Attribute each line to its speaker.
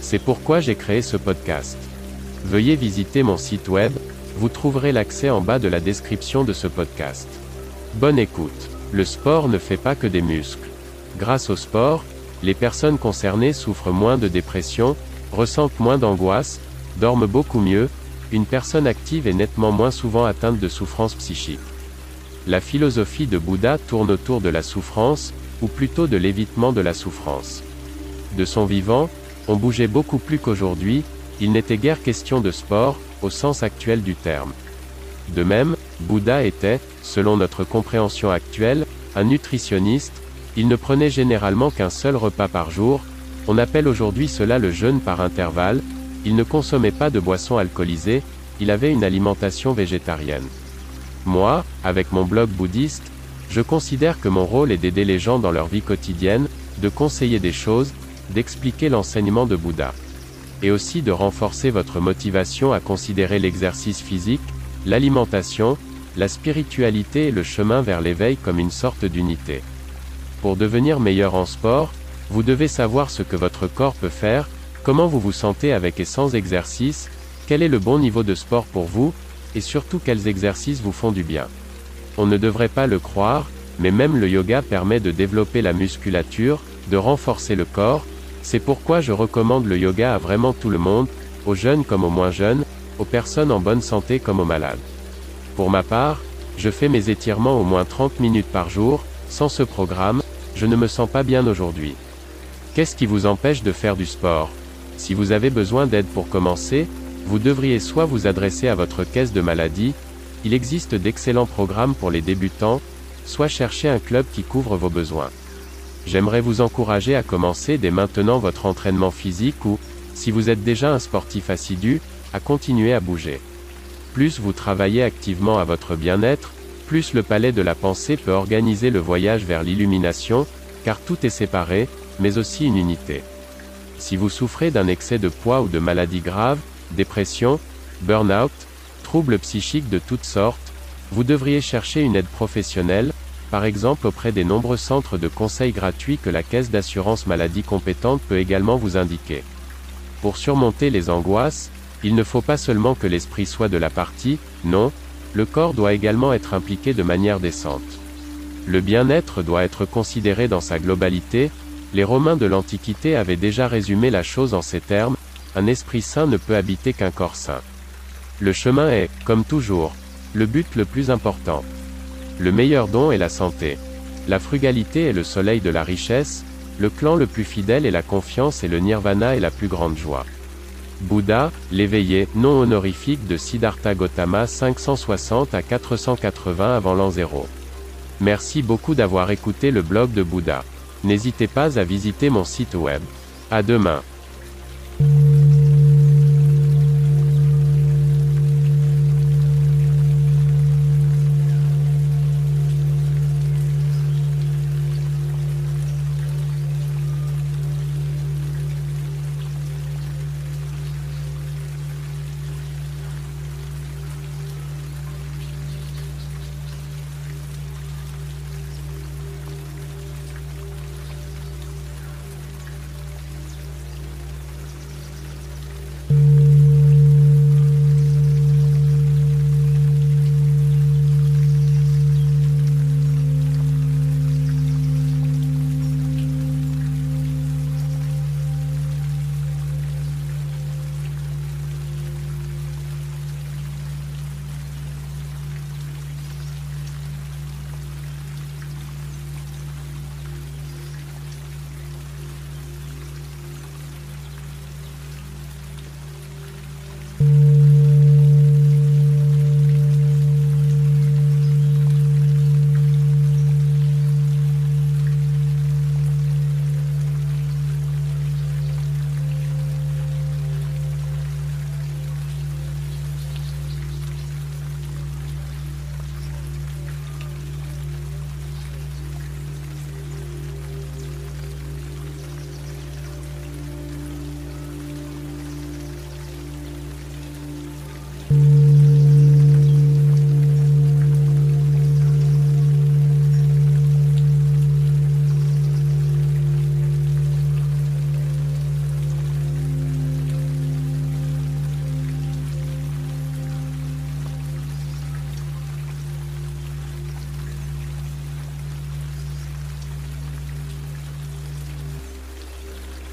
Speaker 1: C'est pourquoi j'ai créé ce podcast. Veuillez visiter mon site web, vous trouverez l'accès en bas de la description de ce podcast. Bonne écoute. Le sport ne fait pas que des muscles. Grâce au sport, les personnes concernées souffrent moins de dépression, ressentent moins d'angoisse, dorment beaucoup mieux, une personne active est nettement moins souvent atteinte de souffrances psychiques. La philosophie de Bouddha tourne autour de la souffrance, ou plutôt de l'évitement de la souffrance. De son vivant, on bougeait beaucoup plus qu'aujourd'hui, il n'était guère question de sport, au sens actuel du terme. De même, Bouddha était, selon notre compréhension actuelle, un nutritionniste, il ne prenait généralement qu'un seul repas par jour, on appelle aujourd'hui cela le jeûne par intervalle, il ne consommait pas de boissons alcoolisées, il avait une alimentation végétarienne. Moi, avec mon blog bouddhiste, je considère que mon rôle est d'aider les gens dans leur vie quotidienne, de conseiller des choses, d'expliquer l'enseignement de Bouddha. Et aussi de renforcer votre motivation à considérer l'exercice physique, l'alimentation, la spiritualité et le chemin vers l'éveil comme une sorte d'unité. Pour devenir meilleur en sport, vous devez savoir ce que votre corps peut faire, comment vous vous sentez avec et sans exercice, quel est le bon niveau de sport pour vous, et surtout quels exercices vous font du bien. On ne devrait pas le croire, mais même le yoga permet de développer la musculature, de renforcer le corps, c'est pourquoi je recommande le yoga à vraiment tout le monde, aux jeunes comme aux moins jeunes, aux personnes en bonne santé comme aux malades. Pour ma part, je fais mes étirements au moins 30 minutes par jour, sans ce programme, je ne me sens pas bien aujourd'hui. Qu'est-ce qui vous empêche de faire du sport? Si vous avez besoin d'aide pour commencer, vous devriez soit vous adresser à votre caisse de maladie, il existe d'excellents programmes pour les débutants, soit chercher un club qui couvre vos besoins. J'aimerais vous encourager à commencer dès maintenant votre entraînement physique ou, si vous êtes déjà un sportif assidu, à continuer à bouger. Plus vous travaillez activement à votre bien-être, plus le palais de la pensée peut organiser le voyage vers l'illumination, car tout est séparé, mais aussi une unité. Si vous souffrez d'un excès de poids ou de maladies graves, dépression, burn-out, troubles psychiques de toutes sortes, vous devriez chercher une aide professionnelle, par exemple auprès des nombreux centres de conseils gratuits que la caisse d'assurance maladie compétente peut également vous indiquer. Pour surmonter les angoisses, il ne faut pas seulement que l'esprit soit de la partie, non, le corps doit également être impliqué de manière décente. Le bien-être doit être considéré dans sa globalité, les Romains de l'Antiquité avaient déjà résumé la chose en ces termes, un esprit sain ne peut habiter qu'un corps sain. Le chemin est, comme toujours, le but le plus important. Le meilleur don est la santé. La frugalité est le soleil de la richesse, le clan le plus fidèle est la confiance et le nirvana est la plus grande joie. Bouddha, l'éveillé, non honorifique de Siddhartha Gautama 560 à 480 avant l'an 0. Merci beaucoup d'avoir écouté le blog de Bouddha. N'hésitez pas à visiter mon site web. À demain.